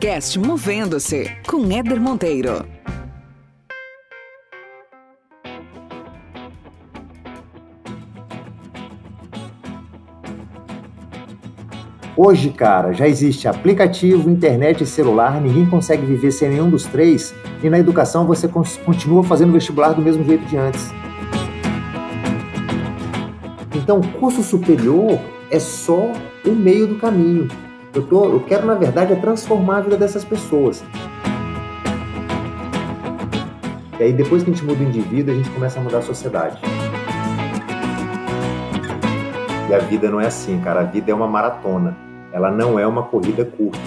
podcast Movendo-se com Éder Monteiro. Hoje, cara, já existe aplicativo, internet e celular, ninguém consegue viver sem nenhum dos três, e na educação você continua fazendo vestibular do mesmo jeito de antes. Então, curso superior é só o meio do caminho. Eu, tô, eu quero, na verdade, é transformar a vida dessas pessoas. E aí, depois que a gente muda o indivíduo, a gente começa a mudar a sociedade. E a vida não é assim, cara. A vida é uma maratona. Ela não é uma corrida curta.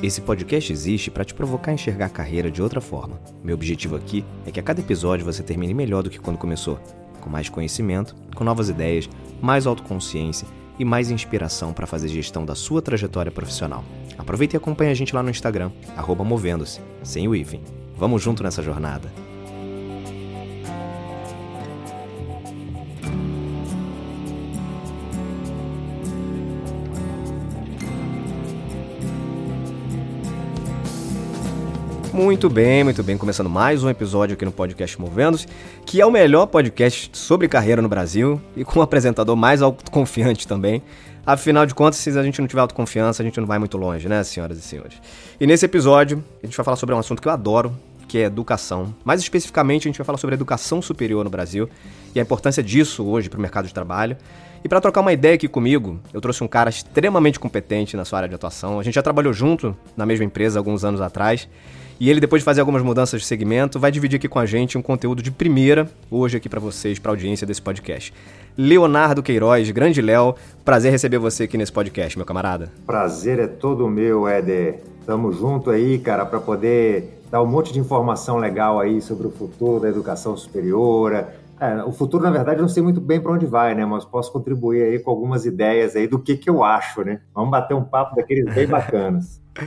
Esse podcast existe para te provocar a enxergar a carreira de outra forma. Meu objetivo aqui é que a cada episódio você termine melhor do que quando começou, com mais conhecimento, com novas ideias, mais autoconsciência e mais inspiração para fazer gestão da sua trajetória profissional. Aproveita e acompanhe a gente lá no Instagram, movendo-se, sem o Iven. Vamos junto nessa jornada. Muito bem, muito bem. Começando mais um episódio aqui no podcast Movendo-se, que é o melhor podcast sobre carreira no Brasil e com um apresentador mais autoconfiante também. Afinal de contas, se a gente não tiver autoconfiança, a gente não vai muito longe, né, senhoras e senhores? E nesse episódio, a gente vai falar sobre um assunto que eu adoro, que é educação. Mais especificamente, a gente vai falar sobre educação superior no Brasil e a importância disso hoje para o mercado de trabalho. E para trocar uma ideia aqui comigo, eu trouxe um cara extremamente competente na sua área de atuação. A gente já trabalhou junto na mesma empresa alguns anos atrás. E ele, depois de fazer algumas mudanças de segmento, vai dividir aqui com a gente um conteúdo de primeira, hoje aqui para vocês, para a audiência desse podcast. Leonardo Queiroz, grande Léo, prazer receber você aqui nesse podcast, meu camarada. Prazer é todo meu, Éder. Tamo junto aí, cara, para poder dar um monte de informação legal aí sobre o futuro da educação superior. É, o futuro, na verdade, eu não sei muito bem para onde vai, né? Mas posso contribuir aí com algumas ideias aí do que, que eu acho, né? Vamos bater um papo daqueles bem bacanas.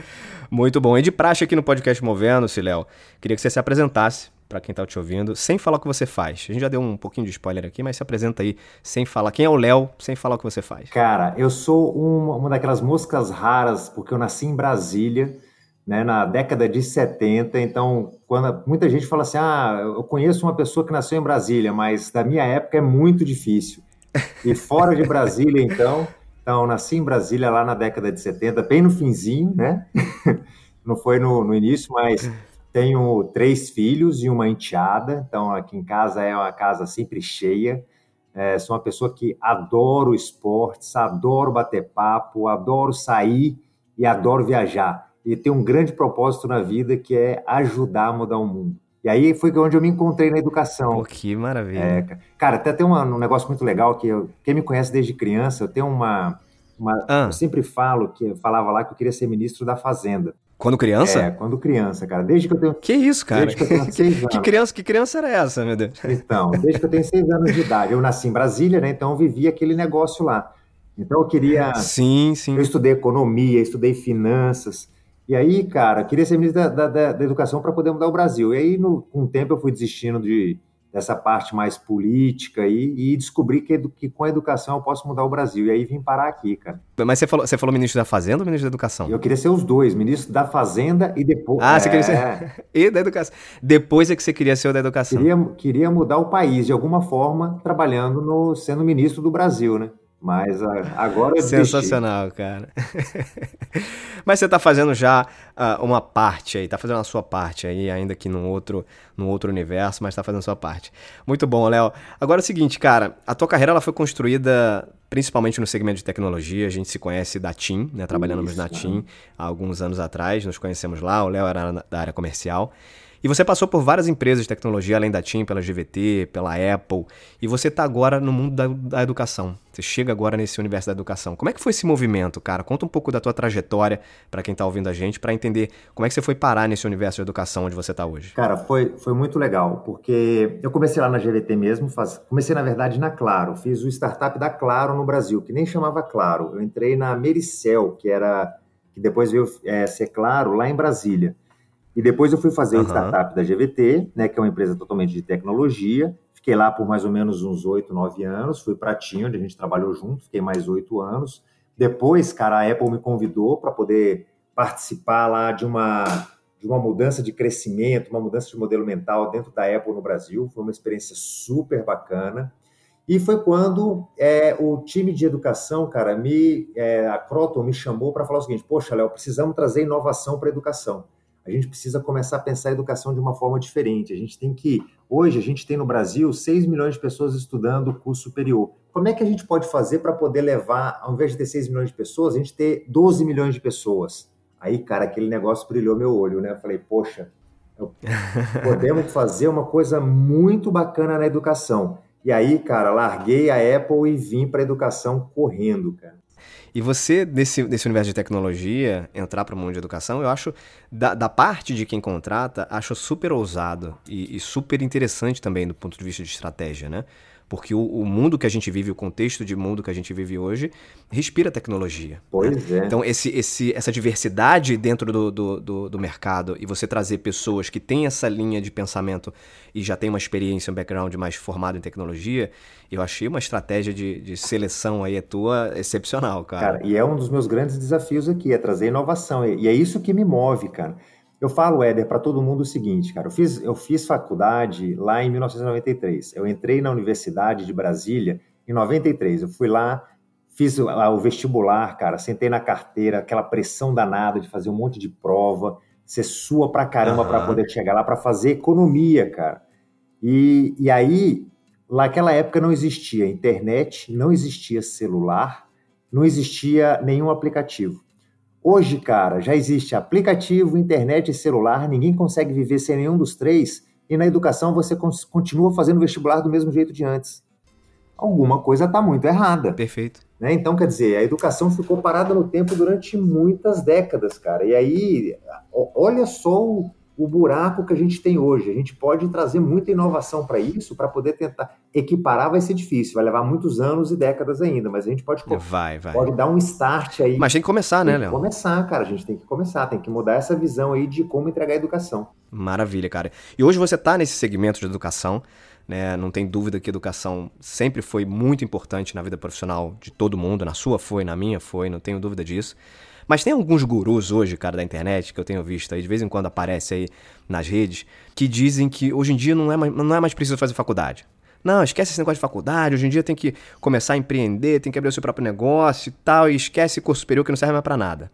Muito bom. E de praxe aqui no podcast Movendo-se, Léo, queria que você se apresentasse para quem está te ouvindo, sem falar o que você faz. A gente já deu um pouquinho de spoiler aqui, mas se apresenta aí sem falar. Quem é o Léo, sem falar o que você faz? Cara, eu sou uma, uma daquelas moscas raras, porque eu nasci em Brasília, né, na década de 70. Então, quando muita gente fala assim: ah, eu conheço uma pessoa que nasceu em Brasília, mas da minha época é muito difícil. E fora de Brasília, então. Então, nasci em Brasília lá na década de 70, bem no finzinho, né? Não foi no, no início, mas tenho três filhos e uma enteada. Então, aqui em casa é uma casa sempre cheia. É, sou uma pessoa que adoro esportes, adoro bater papo, adoro sair e adoro viajar. E tenho um grande propósito na vida que é ajudar a mudar o mundo. E aí foi onde eu me encontrei na educação. Pô, que maravilha. É, cara, até tem uma, um negócio muito legal que eu, quem me conhece desde criança, eu tenho uma. uma ah. Eu sempre falo que eu falava lá que eu queria ser ministro da Fazenda. Quando criança? É, quando criança, cara. Desde que eu tenho. Que isso, cara? Desde que eu tenho seis anos. que, criança, que criança era essa, meu Deus? Então, desde que eu tenho seis anos de idade. Eu nasci em Brasília, né? Então eu vivi aquele negócio lá. Então eu queria. Sim, sim. Eu estudei economia, estudei finanças. E aí, cara, queria ser ministro da, da, da educação para poder mudar o Brasil. E aí, no, com o tempo, eu fui desistindo de, dessa parte mais política e, e descobri que, que, com a educação eu posso mudar o Brasil. E aí vim parar aqui, cara. Mas você falou, você falou ministro da Fazenda ou ministro da Educação? Eu queria ser os dois, ministro da Fazenda e depois. Ah, é... você queria ser. É. e da Educação. Depois é que você queria ser o da Educação. Queria, queria mudar o país de alguma forma, trabalhando no. sendo ministro do Brasil, né? Mas agora eu Sensacional, cara. Mas você está fazendo já uh, uma parte aí, está fazendo a sua parte aí, ainda que num outro, num outro universo, mas está fazendo a sua parte. Muito bom, Léo. Agora é o seguinte, cara, a tua carreira ela foi construída principalmente no segmento de tecnologia. A gente se conhece da TIM, né? Trabalhamos na TIM há alguns anos atrás, nos conhecemos lá. O Léo era da área comercial. E você passou por várias empresas de tecnologia, além da TIM, pela GVT, pela Apple, e você está agora no mundo da, da, educação. Chega agora nesse universo da educação. Como é que foi esse movimento, cara? Conta um pouco da tua trajetória para quem está ouvindo a gente, para entender como é que você foi parar nesse universo de educação onde você está hoje. Cara, foi, foi muito legal, porque eu comecei lá na GVT mesmo, faz, comecei na verdade na Claro, fiz o startup da Claro no Brasil, que nem chamava Claro. Eu entrei na Mericel, que era que depois veio é, ser Claro lá em Brasília. E depois eu fui fazer uhum. a startup da GVT, né, que é uma empresa totalmente de tecnologia. Fiquei lá por mais ou menos uns oito, nove anos. Fui para a TIM, onde a gente trabalhou junto. Fiquei mais oito anos. Depois, cara, a Apple me convidou para poder participar lá de uma de uma mudança de crescimento, uma mudança de modelo mental dentro da Apple no Brasil. Foi uma experiência super bacana. E foi quando é, o time de educação, cara, me, é, a Croton me chamou para falar o seguinte: Poxa, Léo, precisamos trazer inovação para a educação. A gente precisa começar a pensar a educação de uma forma diferente. A gente tem que. Hoje, a gente tem no Brasil 6 milhões de pessoas estudando curso superior. Como é que a gente pode fazer para poder levar, ao invés de ter 6 milhões de pessoas, a gente ter 12 milhões de pessoas? Aí, cara, aquele negócio brilhou meu olho, né? Eu falei, poxa, podemos fazer uma coisa muito bacana na educação. E aí, cara, larguei a Apple e vim para a educação correndo, cara. E você, nesse, nesse universo de tecnologia, entrar para o mundo de educação, eu acho, da, da, parte de quem contrata, acho super ousado e, e super interessante também do ponto de vista de estratégia, né? Porque o, o, mundo que a gente vive, o contexto de mundo que a gente vive hoje, respira tecnologia. Né? Pois né? é. Então, esse, esse, essa diversidade dentro do, do, do, do, mercado e você trazer pessoas que têm essa linha de pensamento e já têm uma experiência, um background mais formado em tecnologia, eu achei uma estratégia de, de seleção aí a tua excepcional, cara. Cara, e é um dos meus grandes desafios aqui, é trazer inovação. E é isso que me move, cara. Eu falo, Éder, para todo mundo o seguinte, cara. Eu fiz, eu fiz faculdade lá em 1993. Eu entrei na Universidade de Brasília em 93. Eu fui lá, fiz o, o vestibular, cara. Sentei na carteira, aquela pressão danada de fazer um monte de prova, ser sua pra caramba uhum. para poder chegar lá, para fazer economia, cara. E, e aí, naquela época não existia internet, não existia celular, não existia nenhum aplicativo. Hoje, cara, já existe aplicativo, internet e celular, ninguém consegue viver sem nenhum dos três, e na educação você continua fazendo vestibular do mesmo jeito de antes. Alguma coisa está muito errada. Perfeito. Né? Então, quer dizer, a educação ficou parada no tempo durante muitas décadas, cara. E aí, olha só o, o buraco que a gente tem hoje. A gente pode trazer muita inovação para isso, para poder tentar equiparar vai ser difícil, vai levar muitos anos e décadas ainda, mas a gente pode, vai, vai. pode dar um start aí. Mas tem que começar, né, tem né, Léo? começar, cara, a gente tem que começar, tem que mudar essa visão aí de como entregar a educação. Maravilha, cara. E hoje você está nesse segmento de educação, né? Não tem dúvida que educação sempre foi muito importante na vida profissional de todo mundo, na sua foi, na minha foi, não tenho dúvida disso. Mas tem alguns gurus hoje, cara, da internet, que eu tenho visto aí, de vez em quando aparece aí nas redes, que dizem que hoje em dia não é mais, não é mais preciso fazer faculdade. Não, esquece esse negócio de faculdade, hoje em dia tem que começar a empreender, tem que abrir o seu próprio negócio e tal, e esquece curso superior que não serve mais para nada.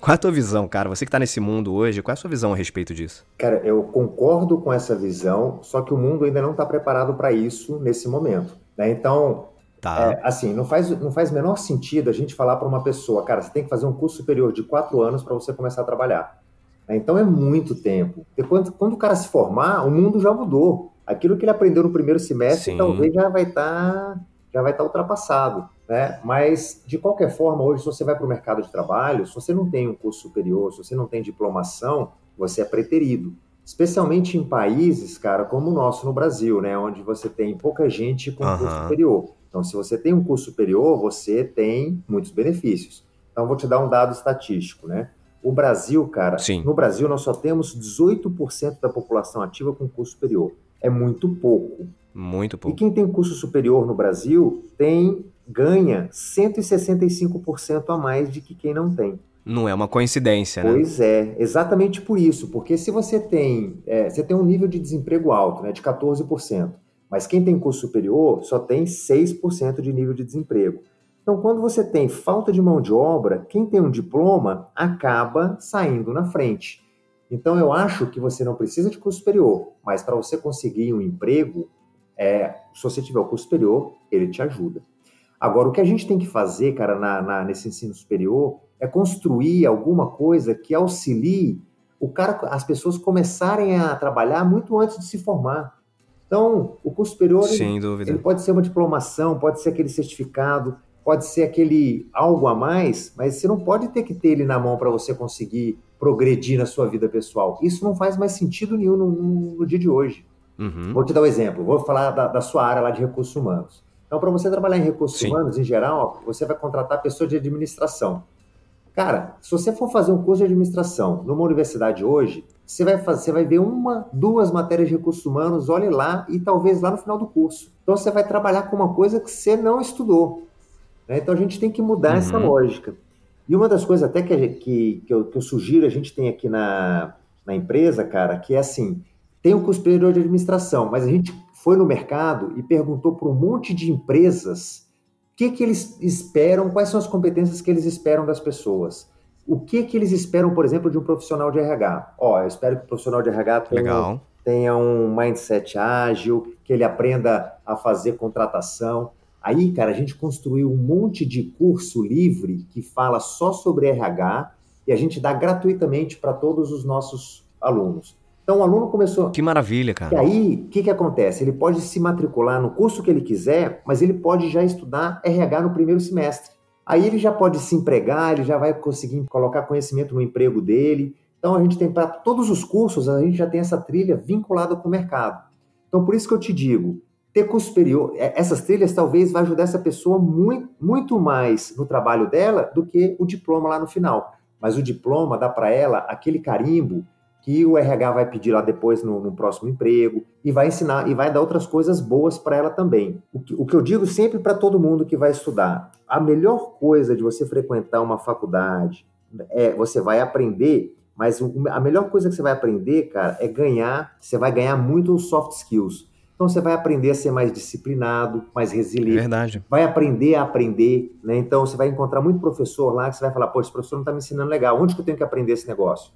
Qual é a tua visão, cara? Você que está nesse mundo hoje, qual é a sua visão a respeito disso? Cara, eu concordo com essa visão, só que o mundo ainda não está preparado para isso nesse momento. Né? Então, Tá. É, assim, não faz, não faz menor sentido a gente falar para uma pessoa, cara, você tem que fazer um curso superior de quatro anos para você começar a trabalhar. É, então é muito tempo. Porque quando, quando o cara se formar, o mundo já mudou. Aquilo que ele aprendeu no primeiro semestre Sim. talvez já vai estar tá, já vai estar tá ultrapassado. Né? Mas, de qualquer forma, hoje, se você vai para o mercado de trabalho, se você não tem um curso superior, se você não tem diplomação, você é preterido. Especialmente em países, cara, como o nosso no Brasil, né? Onde você tem pouca gente com uhum. curso superior. Então, se você tem um curso superior, você tem muitos benefícios. Então, vou te dar um dado estatístico, né? O Brasil, cara, Sim. no Brasil nós só temos 18% da população ativa com curso superior. É muito pouco. Muito pouco. E quem tem curso superior no Brasil tem ganha 165% a mais de que quem não tem. Não é uma coincidência, né? Pois é, exatamente por isso. Porque se você tem, é, você tem um nível de desemprego alto, né, de 14%. Mas quem tem curso superior só tem 6% de nível de desemprego. Então, quando você tem falta de mão de obra, quem tem um diploma acaba saindo na frente. Então, eu acho que você não precisa de curso superior, mas para você conseguir um emprego, é, se você tiver o curso superior, ele te ajuda. Agora, o que a gente tem que fazer, cara, na, na, nesse ensino superior, é construir alguma coisa que auxilie o cara, as pessoas começarem a trabalhar muito antes de se formar. Então, o curso superior Sem ele, dúvida. ele pode ser uma diplomação, pode ser aquele certificado, pode ser aquele algo a mais, mas você não pode ter que ter ele na mão para você conseguir progredir na sua vida pessoal. Isso não faz mais sentido nenhum no, no, no dia de hoje. Uhum. Vou te dar um exemplo, vou falar da, da sua área lá de recursos humanos. Então, para você trabalhar em recursos Sim. humanos, em geral, você vai contratar pessoas de administração. Cara, se você for fazer um curso de administração numa universidade hoje, você vai, fazer, você vai ver uma, duas matérias de recursos humanos, olhe lá e talvez lá no final do curso. Então você vai trabalhar com uma coisa que você não estudou. Né? Então a gente tem que mudar uhum. essa lógica. E uma das coisas até que, que, que, eu, que eu sugiro, a gente tem aqui na, na empresa, cara, que é assim, tem o curso superior de administração, mas a gente foi no mercado e perguntou para um monte de empresas que, que eles esperam, quais são as competências que eles esperam das pessoas. O que, que eles esperam, por exemplo, de um profissional de RH? Ó, eu espero que o profissional de RH tenha, tenha um mindset ágil, que ele aprenda a fazer contratação. Aí, cara, a gente construiu um monte de curso livre que fala só sobre RH e a gente dá gratuitamente para todos os nossos alunos. Então, o aluno começou. Que maravilha, cara. E aí, o que, que acontece? Ele pode se matricular no curso que ele quiser, mas ele pode já estudar RH no primeiro semestre. Aí ele já pode se empregar, ele já vai conseguir colocar conhecimento no emprego dele. Então, a gente tem para todos os cursos, a gente já tem essa trilha vinculada com o mercado. Então, por isso que eu te digo, ter curso superior, é, essas trilhas talvez vai ajudar essa pessoa muito, muito mais no trabalho dela do que o diploma lá no final. Mas o diploma dá para ela aquele carimbo que o RH vai pedir lá depois no, no, próximo emprego e vai ensinar e vai dar outras coisas boas para ela também. O que, o que eu digo sempre para todo mundo que vai estudar, a melhor coisa de você frequentar uma faculdade é você vai aprender mas a melhor coisa que você vai aprender, cara, é ganhar. Você vai ganhar muito soft skills. Então você vai aprender a ser mais disciplinado, mais resiliente. Verdade. Vai aprender a aprender, né? Então você vai encontrar muito professor lá que você vai falar, pô, esse professor não está me ensinando legal. Onde que eu tenho que aprender esse negócio?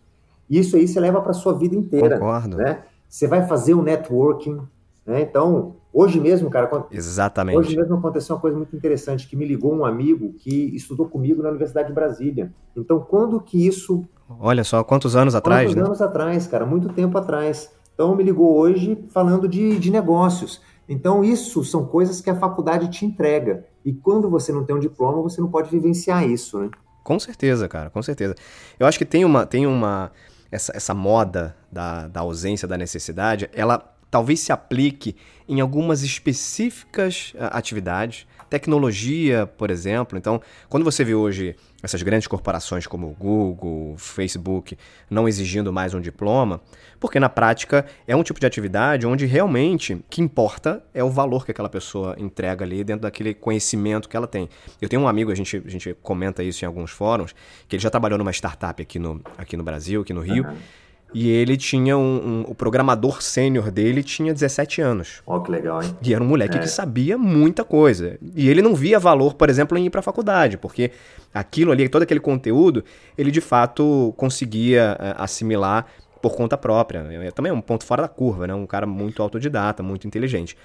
Isso aí você leva para sua vida inteira. Concordo. Né? Você vai fazer um networking, né? Então, hoje mesmo, cara. Exatamente. Hoje mesmo aconteceu uma coisa muito interessante, que me ligou um amigo que estudou comigo na Universidade de Brasília. Então, quando que isso. Olha só, quantos anos atrás, quantos né? anos atrás, cara, muito tempo atrás. Então me ligou hoje falando de, de negócios. Então isso são coisas que a faculdade te entrega. E quando você não tem um diploma, você não pode vivenciar isso, né? Com certeza, cara, com certeza. Eu acho que tem uma, tem uma essa, essa moda da, da ausência da necessidade, ela talvez se aplique em algumas específicas uh, atividades, tecnologia, por exemplo. Então, quando você vê hoje essas grandes corporações como Google, Facebook, não exigindo mais um diploma, porque na prática é um tipo de atividade onde realmente o que importa é o valor que aquela pessoa entrega ali dentro daquele conhecimento que ela tem. Eu tenho um amigo, a gente, a gente comenta isso em alguns fóruns, que ele já trabalhou numa startup aqui no, aqui no Brasil, aqui no Rio. Uhum. E ele tinha um, um, O programador sênior dele tinha 17 anos. Ó, oh, que legal, hein? E era um moleque é. que sabia muita coisa. E ele não via valor, por exemplo, em ir para a faculdade, porque aquilo ali, todo aquele conteúdo, ele de fato conseguia uh, assimilar por conta própria. É, também é um ponto fora da curva, né? Um cara muito autodidata, muito inteligente.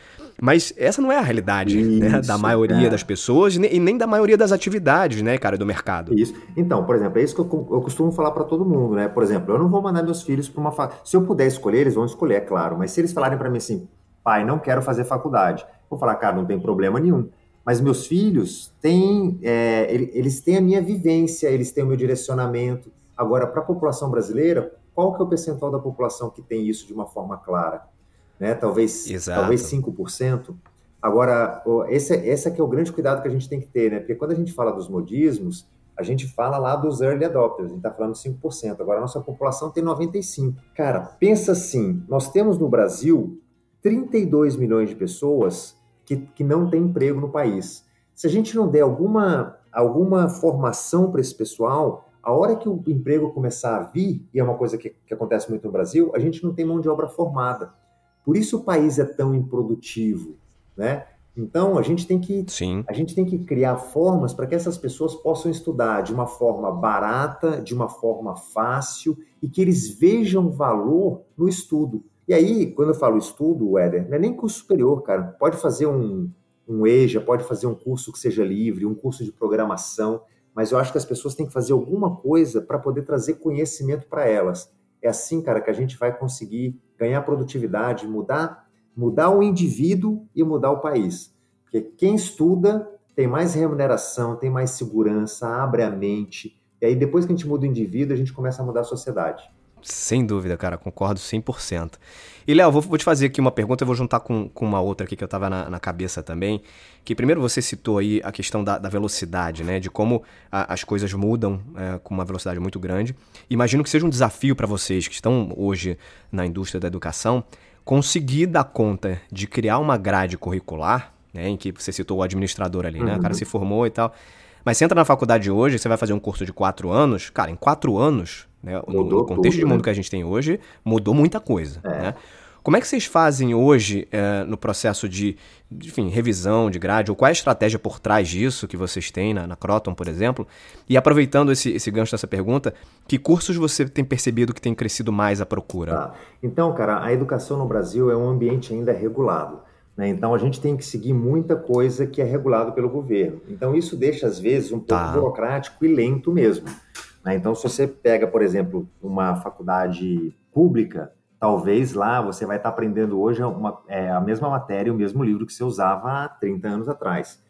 Mas essa não é a realidade? Isso, né? da maioria é. das pessoas e nem da maioria das atividades, né, cara, do mercado. Isso. Então, por exemplo, é isso que eu, eu costumo falar para todo mundo, né? Por exemplo, eu não vou mandar meus filhos para uma faculdade. Se eu puder escolher, eles vão escolher, é claro. Mas se eles falarem para mim assim, pai, não quero fazer faculdade, vou falar, cara, não tem problema nenhum. Mas meus filhos têm, é, eles têm a minha vivência, eles têm o meu direcionamento. Agora, para a população brasileira, qual que é o percentual da população que tem isso de uma forma clara? Né? Talvez, Exato. talvez 5%. Agora, esse, esse aqui é o grande cuidado que a gente tem que ter, né? Porque quando a gente fala dos modismos, a gente fala lá dos early adopters, a gente está falando 5%. Agora, a nossa população tem 95%. Cara, pensa assim, nós temos no Brasil 32 milhões de pessoas que, que não têm emprego no país. Se a gente não der alguma, alguma formação para esse pessoal, a hora que o emprego começar a vir, e é uma coisa que, que acontece muito no Brasil, a gente não tem mão de obra formada. Por isso o país é tão improdutivo, né? Então a gente tem que Sim. a gente tem que criar formas para que essas pessoas possam estudar de uma forma barata, de uma forma fácil e que eles vejam valor no estudo. E aí, quando eu falo estudo, Éder, não é nem curso superior, cara. Pode fazer um, um EJA, pode fazer um curso que seja livre, um curso de programação mas eu acho que as pessoas têm que fazer alguma coisa para poder trazer conhecimento para elas. É assim, cara, que a gente vai conseguir ganhar produtividade, mudar, mudar o indivíduo e mudar o país. Porque quem estuda tem mais remuneração, tem mais segurança, abre a mente. E aí, depois que a gente muda o indivíduo, a gente começa a mudar a sociedade. Sem dúvida, cara, concordo 100%. E, Léo, vou, vou, te fazer aqui uma pergunta, eu vou juntar com, com uma outra aqui que eu tava na, na cabeça também. Que primeiro você citou aí a questão da, da velocidade, né? De como a, as coisas mudam é, com uma velocidade muito grande. Imagino que seja um desafio para vocês que estão hoje na indústria da educação conseguir dar conta de criar uma grade curricular, né? Em que você citou o administrador ali, né? O cara uhum. se formou e tal. Mas você entra na faculdade hoje, você vai fazer um curso de quatro anos, cara, em quatro anos né? No, no, contexto tudo, de mundo né? que a gente tem hoje, mudou muita coisa. É. Né? Como é que vocês fazem hoje é, no processo de, enfim, revisão de grade, ou qual é a estratégia por trás disso que vocês têm na, na Croton, por exemplo? E aproveitando esse, esse gancho dessa pergunta, que cursos você tem percebido que tem crescido mais a procura? Tá. Então, cara, a educação no Brasil é um ambiente ainda regulado. Né? Então, a gente tem que seguir muita coisa que é regulado pelo governo. Então, isso deixa, às vezes, um pouco tá. burocrático e lento mesmo. Né? Então, se você pega, por exemplo, uma faculdade pública, talvez lá você vai estar aprendendo hoje uma, é, a mesma matéria, o mesmo livro que você usava há 30 anos atrás.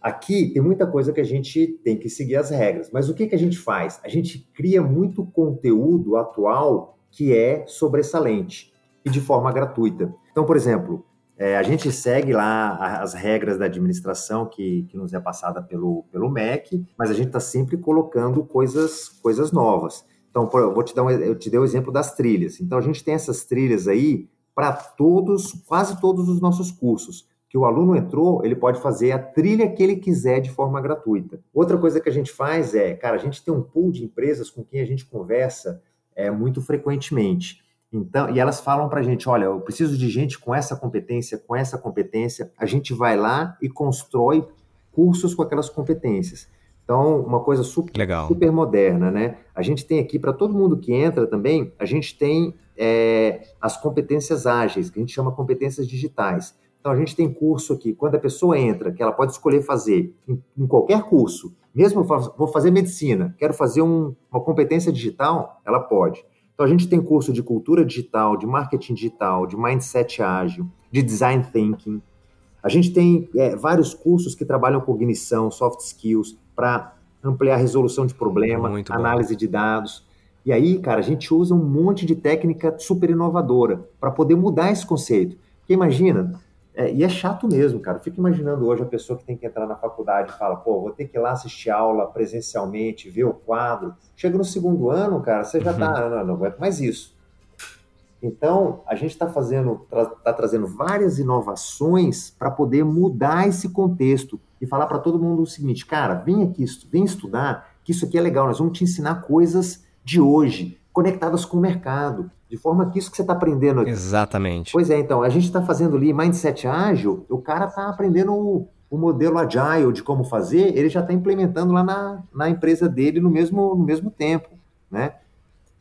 Aqui tem muita coisa que a gente tem que seguir as regras, mas o que, que a gente faz? A gente cria muito conteúdo atual que é sobressalente e de forma gratuita. Então, por exemplo, é, a gente segue lá as regras da administração que, que nos é passada pelo, pelo MEC, mas a gente está sempre colocando coisas, coisas novas. Então, eu vou te dar um, eu te dei o exemplo das trilhas. Então, a gente tem essas trilhas aí para todos, quase todos os nossos cursos. Que o aluno entrou, ele pode fazer a trilha que ele quiser de forma gratuita. Outra coisa que a gente faz é, cara, a gente tem um pool de empresas com quem a gente conversa é, muito frequentemente. Então, e elas falam para a gente: olha, eu preciso de gente com essa competência, com essa competência. A gente vai lá e constrói cursos com aquelas competências. Então, uma coisa super, Legal. super moderna, né? A gente tem aqui, para todo mundo que entra também, a gente tem é, as competências ágeis, que a gente chama competências digitais. Então, a gente tem curso aqui, quando a pessoa entra, que ela pode escolher fazer em, em qualquer curso, mesmo vou fazer medicina, quero fazer um, uma competência digital, ela pode. Então, a gente tem curso de cultura digital, de marketing digital, de mindset ágil, de design thinking. A gente tem é, vários cursos que trabalham cognição, soft skills, para ampliar a resolução de problema, Muito análise bom. de dados. E aí, cara, a gente usa um monte de técnica super inovadora para poder mudar esse conceito. Porque imagina, é, e é chato mesmo, cara. Fico imaginando hoje a pessoa que tem que entrar na faculdade e fala, pô, vou ter que ir lá assistir aula presencialmente, ver o quadro. Chega no segundo ano, cara, você já uhum. tá, não, não aguento mais isso. Então, a gente está fazendo, está trazendo várias inovações para poder mudar esse contexto e falar para todo mundo o seguinte, cara, vem aqui, vem estudar, que isso aqui é legal, nós vamos te ensinar coisas de hoje, conectadas com o mercado, de forma que isso que você está aprendendo aqui. Exatamente. Pois é, então, a gente está fazendo ali mindset ágil, o cara está aprendendo o, o, modelo agile de como fazer, ele já está implementando lá na, na empresa dele no mesmo, no mesmo tempo, né?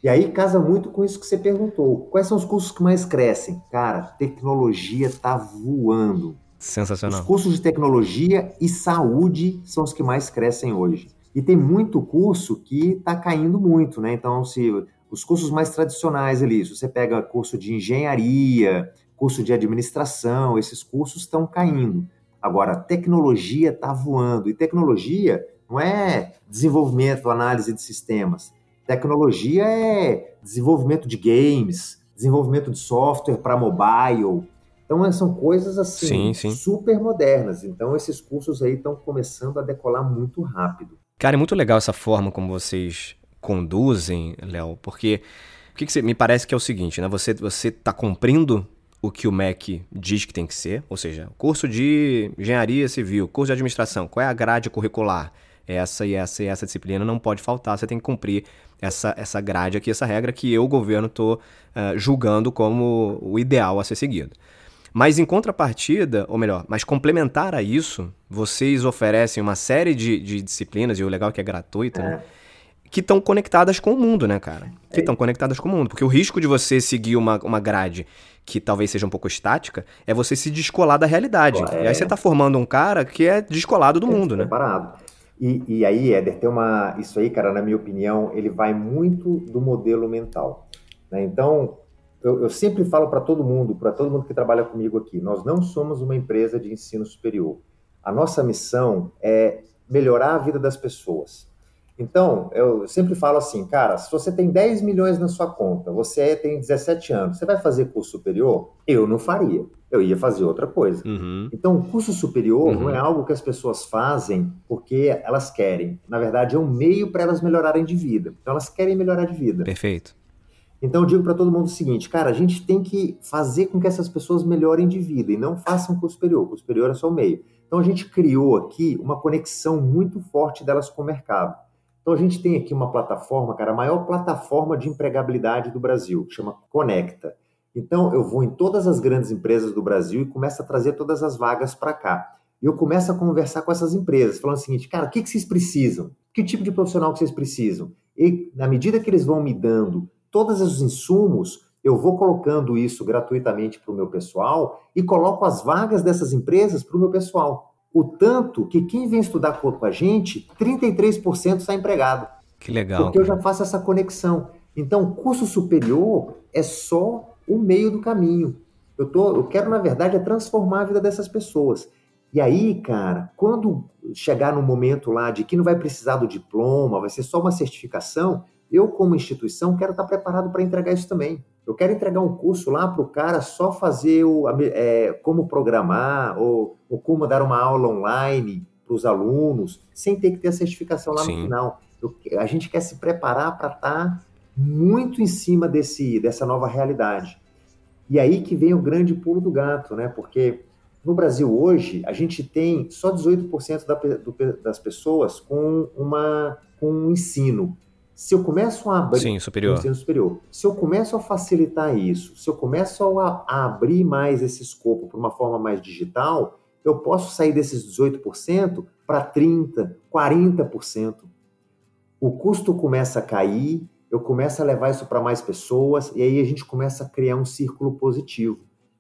E aí casa muito com isso que você perguntou. Quais são os cursos que mais crescem? Cara, tecnologia está voando. Sensacional. Os cursos de tecnologia e saúde são os que mais crescem hoje. E tem muito curso que está caindo muito, né? Então, se os cursos mais tradicionais ali, se você pega curso de engenharia, curso de administração, esses cursos estão caindo. Agora, tecnologia está voando. E tecnologia não é desenvolvimento, análise de sistemas. Tecnologia é desenvolvimento de games, desenvolvimento de software para mobile. Então, são coisas assim sim, sim. super modernas. Então, esses cursos aí estão começando a decolar muito rápido. Cara, é muito legal essa forma como vocês conduzem, Léo, porque o que, que você, me parece que é o seguinte, né? Você você está cumprindo o que o MEC diz que tem que ser, ou seja, curso de engenharia civil, curso de administração, qual é a grade curricular? Essa e essa e essa disciplina não pode faltar, você tem que cumprir essa, essa grade aqui, essa regra que eu, governo, estou uh, eh, julgando como o ideal a ser seguido. Mas em contrapartida, ou melhor, mas complementar a isso, vocês oferecem uma série de, de disciplinas, e o legal é que é gratuita, né? é. né? Que estão conectadas com o mundo, né, cara? Que estão é. conectadas com o mundo. Porque o risco de você seguir uma, uma grade que talvez seja um pouco estática é você se descolar da realidade. É. E aí você está formando um cara que é descolado do é mundo, né? Preparado. E, e aí, Éder, tem uma. Isso aí, cara, na minha opinião, ele vai muito do modelo mental. Né? Então, eu, eu sempre falo para todo mundo, para todo mundo que trabalha comigo aqui, nós não somos uma empresa de ensino superior. A nossa missão é melhorar a vida das pessoas. Então, eu sempre falo assim, cara, se você tem 10 milhões na sua conta, você tem 17 anos, você vai fazer curso superior? Eu não faria. Eu ia fazer outra coisa. Uhum. Então, o curso superior Uhum. não é algo que as pessoas fazem porque elas querem. Na verdade, é um meio para elas melhorarem de vida. Então, elas querem melhorar de vida. Perfeito. Então eu digo para todo mundo o seguinte, cara, a gente tem que fazer com que essas pessoas melhorem de vida e não façam curso superior. O curso superior é só o meio. Então a gente criou aqui uma conexão muito forte delas com o mercado. Então a gente tem aqui uma plataforma, cara, a maior plataforma de empregabilidade do Brasil, que chama Conecta. Então eu vou em todas as grandes empresas do Brasil e começo a trazer todas as vagas para cá. E eu começo a conversar com essas empresas, falando o seguinte, cara, o que, que vocês precisam? Que tipo de profissional que vocês precisam? E na medida que eles vão me dando todos os insumos, eu vou colocando isso gratuitamente para o meu pessoal e coloco as vagas dessas empresas para o meu pessoal. O tanto que quem vem estudar com a gente, 33% está empregado. Que legal. Porque eu já faço essa conexão. Então, curso superior é só o meio do caminho. Eu, tô, eu quero, na verdade, é transformar a vida dessas pessoas. E aí, cara, quando chegar no momento lá de que não vai precisar do diploma, vai ser só uma certificação, eu, como instituição, quero estar preparado para entregar isso também. Eu quero entregar um curso lá para o cara só fazer o, é, como programar ou, ou, como dar uma aula online para os alunos, sem ter que ter a certificação lá Sim. no final. Eu, a gente quer se preparar para estar muito em cima desse, dessa nova realidade. E aí que vem o grande pulo do gato, né? Porque no Brasil hoje, a gente tem só 18% da, do, das pessoas com, uma, com um ensino. Se eu começo a abrir Sim, superior. superior, se eu começo a facilitar isso, se eu começo a, a abrir mais esse escopo para uma forma mais digital, eu posso sair desses 18% para 30%, 40%. O custo começa a cair, eu começo a levar isso para mais pessoas, e aí a gente começa a criar um círculo positivo,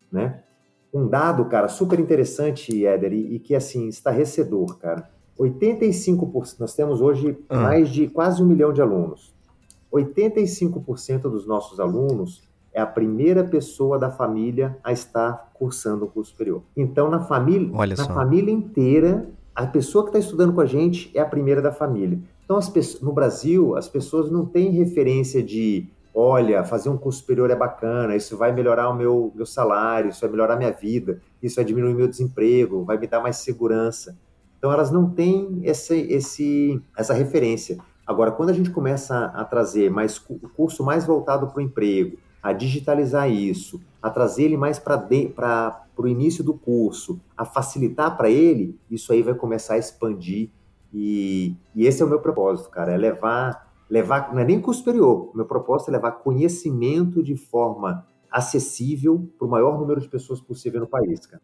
né? Um dado, cara, super interessante, Éder, e, e que, assim, estarrecedor, cara. 85%, nós temos hoje Ah. mais de quase um milhão de alunos. 85% dos nossos alunos é a primeira pessoa da família a estar cursando o curso superior. Então, na família, Olha na só. família inteira, a pessoa que está estudando com a gente é a primeira da família. Então, as pessoas- no Brasil, as pessoas não têm referência de, olha, fazer um curso superior é bacana, isso vai melhorar o meu, meu salário, isso vai melhorar a minha vida, isso vai diminuir meu desemprego, vai me dar mais segurança. Então, elas não têm esse, esse, essa referência. Agora, quando a gente começa a, trazer mais o curso mais voltado para o emprego, a digitalizar isso, a trazer ele mais para o início do curso, a facilitar para ele, isso aí vai começar a expandir. E, e esse é o meu propósito, cara, é levar, levar, não é nem curso superior, meu propósito é levar conhecimento de forma acessível para o maior número de pessoas possível no país, cara.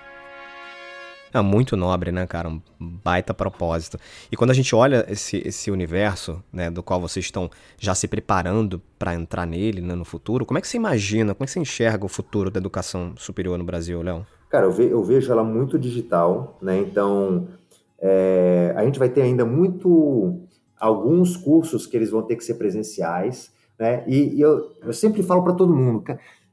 É muito nobre, né, cara? Um baita propósito. E quando a gente olha esse, esse universo, né, do qual vocês estão já se preparando para entrar nele, né, no futuro, como é que você imagina, como é que você enxerga o futuro da educação superior no Brasil, Léo? Cara, eu, ve- eu vejo ela muito digital, né? Então, é, a gente vai ter ainda muito alguns cursos que eles vão ter que ser presenciais, né? E, e eu, eu sempre falo para todo mundo,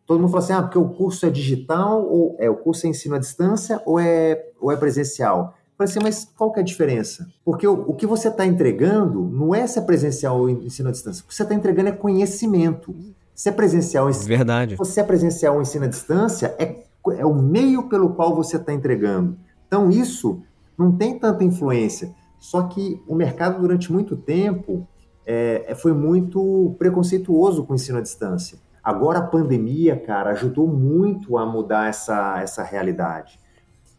todo mundo fala assim, ah, porque o curso é digital ou é o curso é ensino à distância ou é ou é presencial? Eu falei assim, mas qual que é a diferença? Porque o, o que você está entregando não é se é presencial ou ensino à distância. O que você está entregando é conhecimento. Se é presencial ou Verdade. você é presencial ou ensino à distância, é, é o meio pelo qual você está entregando. Então, isso não tem tanta influência. Só que o mercado, durante muito tempo, é, foi muito preconceituoso com o ensino à distância. Agora, a pandemia, cara, ajudou muito a mudar essa, essa realidade.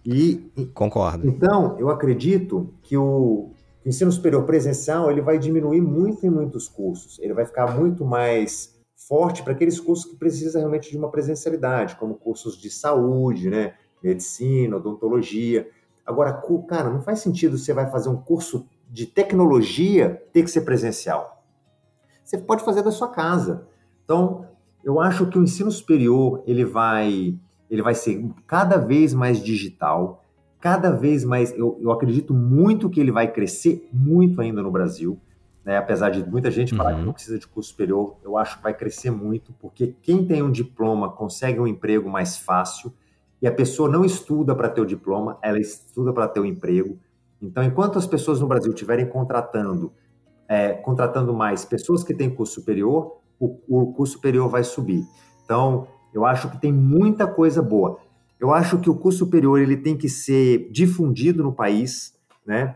E, Concordo. então, eu acredito que o ensino superior presencial ele vai diminuir muito em muitos cursos. Ele vai ficar muito mais forte para aqueles cursos que precisam realmente de uma presencialidade, como cursos de saúde, né? medicina, odontologia. Agora, cara, não faz sentido você vai fazer um curso de tecnologia ter que ser presencial. você pode fazer da sua casa. Então, eu acho que o ensino superior ele vai, ele vai ser cada vez mais digital, cada vez mais. Eu, eu acredito muito que ele vai crescer muito ainda no Brasil. Né? Apesar de muita gente falar uhum. que não precisa de curso superior, eu acho que vai crescer muito, porque quem tem um diploma consegue um emprego mais fácil e a pessoa não estuda para ter o diploma, ela estuda para ter o emprego. Então, enquanto as pessoas no Brasil estiverem contratando, é, contratando mais pessoas que têm curso superior, o, o curso superior vai subir. Então, eu acho que tem muita coisa boa. Eu acho que o curso superior ele tem que ser difundido no país, né?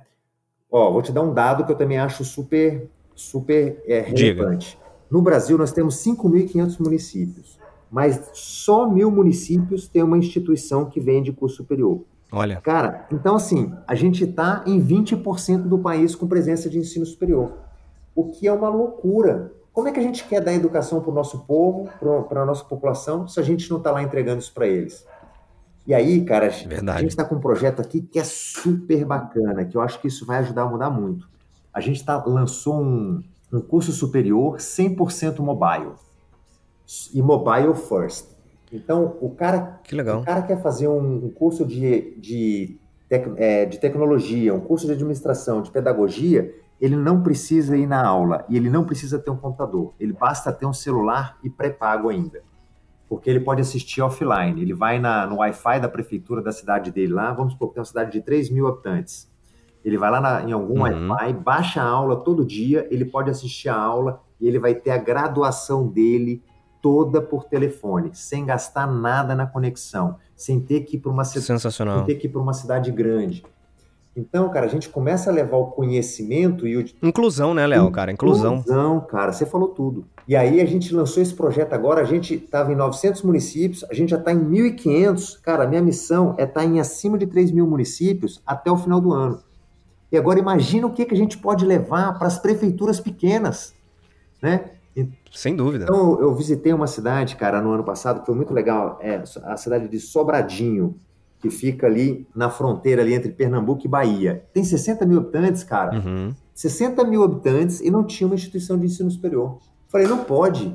Ó, vou te dar um dado que eu também acho super, super é, relevante. Diga. No Brasil, nós temos 5.500 municípios, mas só mil municípios têm uma instituição que vende curso superior. Olha. Cara, então assim, a gente está em 20% do país com presença de ensino superior, o que é uma loucura. Como é que a gente quer dar educação para o nosso povo, para a nossa população, se a gente não está lá entregando isso para eles? E aí, cara, Verdade. a gente está com um projeto aqui que é super bacana, que eu acho que isso vai ajudar a mudar muito. A gente tá, lançou um, um curso superior 100% mobile. E mobile first. Então, o cara, que legal. O cara quer fazer um, um curso de, de, tec, é, de tecnologia, um curso de administração, de pedagogia, ele não precisa ir na aula e ele não precisa ter um computador. Ele basta ter um celular e pré-pago ainda porque ele pode assistir offline. Ele vai na, no Wi-Fi da prefeitura da cidade dele lá, vamos supor que tem uma cidade de 3 mil habitantes. Ele vai lá na, em algum uhum. Wi-Fi, baixa a aula todo dia, ele pode assistir a aula e ele vai ter a graduação dele toda por telefone, sem gastar nada na conexão, sem ter que ir para uma, Sensacional. Sem ter que ir para uma cidade grande. Então, cara, a gente começa a levar o conhecimento e o. Inclusão, né, Léo, cara? Inclusão. Inclusão, cara, você falou tudo. E aí a gente lançou esse projeto agora, a gente estava em 900 municípios, a gente já está em 1.500. Cara, a minha missão é estar tá em acima de 3 mil municípios até o final do ano. E agora imagina o que, que a gente pode levar para as prefeituras pequenas, né? Sem dúvida. Então, eu visitei uma cidade, cara, no ano passado, que foi muito legal, é a cidade de Sobradinho que fica ali na fronteira ali entre Pernambuco e Bahia. Tem 60 mil habitantes, cara. Uhum. 60 mil habitantes e não tinha uma instituição de ensino superior. Falei, não pode.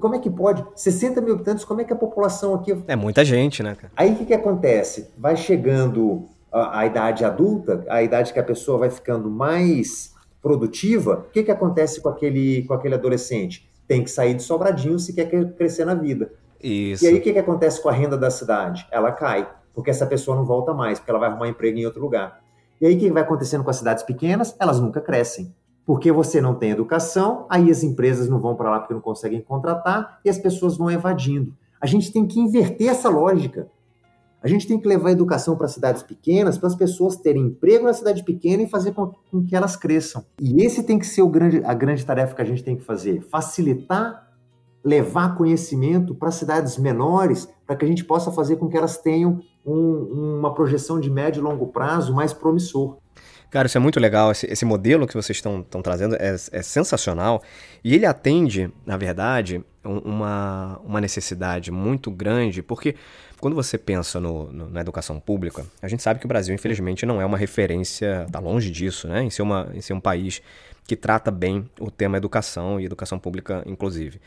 Como é que pode? 60 mil habitantes, como é que a população aqui. É muita gente, né, cara? Aí o que, que acontece? Vai chegando a, a, idade adulta, a idade que a pessoa vai ficando mais produtiva, o que, que acontece com aquele, com aquele adolescente? Tem que sair de sobradinho se quer crescer na vida. Isso. E aí o que, que acontece com a renda da cidade? Ela cai porque essa pessoa não volta mais, porque ela vai arrumar emprego em outro lugar. E aí o que vai acontecendo com as cidades pequenas? Elas nunca crescem. Porque você não tem educação, aí as empresas não vão para lá porque não conseguem contratar e as pessoas vão evadindo. A gente tem que inverter essa lógica. A gente tem que levar a educação para cidades pequenas, para as pessoas terem emprego na cidade pequena e fazer com, que elas cresçam. E esse tem que ser grande, a grande tarefa que a gente tem que fazer: facilitar levar conhecimento para cidades menores, para que a gente possa fazer com que elas tenham um, uma projeção de médio e longo prazo mais promissor. Cara, isso é muito legal. Esse, esse modelo que vocês estão trazendo é, é, sensacional. E ele atende, na verdade, uma, uma necessidade muito grande, porque quando você pensa no, no, na educação pública, a gente sabe que o Brasil, infelizmente, não é uma referência, está longe disso, né? Em ser, uma, em ser um país que trata bem o tema educação e educação pública, inclusive.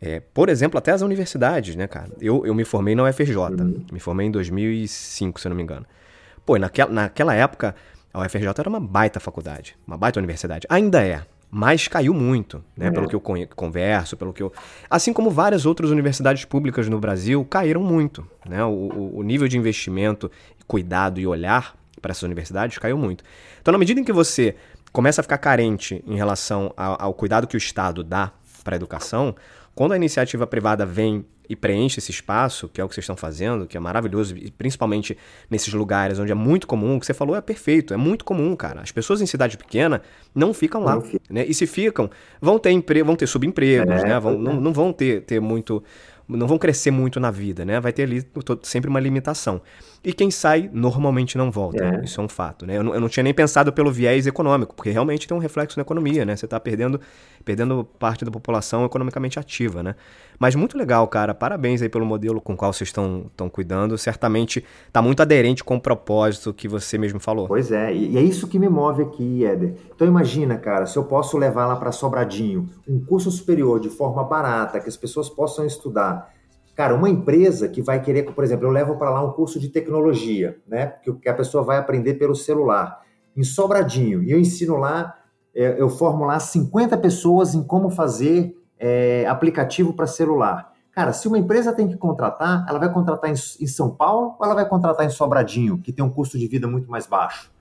É, por exemplo, até as universidades, né, cara? Eu, eu me formei na UFRJ, uhum. me formei em 2005, se eu não me engano. Pô, naquela, naquela época, a UFRJ era uma baita faculdade, uma baita universidade. Ainda é, mas caiu muito, né? É. Pelo que eu converso, pelo que eu. Assim como várias outras universidades públicas no Brasil caíram muito, né? O, o nível de investimento, cuidado e olhar para essas universidades caiu muito. Então, na medida em que você começa a ficar carente em relação ao, ao cuidado que o Estado dá para a educação, quando a iniciativa privada vem e preenche esse espaço, que é o que vocês estão fazendo, que é maravilhoso, e principalmente nesses lugares onde é muito comum, o que você falou é perfeito, é muito comum, cara. As pessoas em cidade pequena não ficam lá, né? E se ficam, vão ter emprego, vão ter subempregos, é, né? Vão, não, não, vão ter, ter muito não vão crescer muito na vida, né? Vai ter ali sempre uma limitação. E quem sai normalmente não volta. É. Isso é um fato, né? Eu não, eu não, tinha nem pensado pelo viés econômico, porque realmente tem um reflexo na economia, né? Você está perdendo, perdendo parte da população economicamente ativa, né? Mas muito legal, cara. Parabéns aí pelo modelo com o qual vocês estão cuidando. Certamente está muito aderente com o propósito que você mesmo falou. Pois é, e é isso que me move aqui, Éder. Então imagina, cara, se eu posso levar lá para Sobradinho um curso superior de forma barata, que as pessoas possam estudar Cara, uma empresa que vai querer, por exemplo, eu levo para lá um curso de tecnologia, né? Que a pessoa vai aprender pelo celular, em Sobradinho, e eu ensino lá, é, eu formo lá 50 pessoas em como fazer é, aplicativo para celular. Cara, se uma empresa tem que contratar, ela vai contratar em, em São Paulo ou ela vai contratar em Sobradinho, que tem um custo de vida muito mais baixo?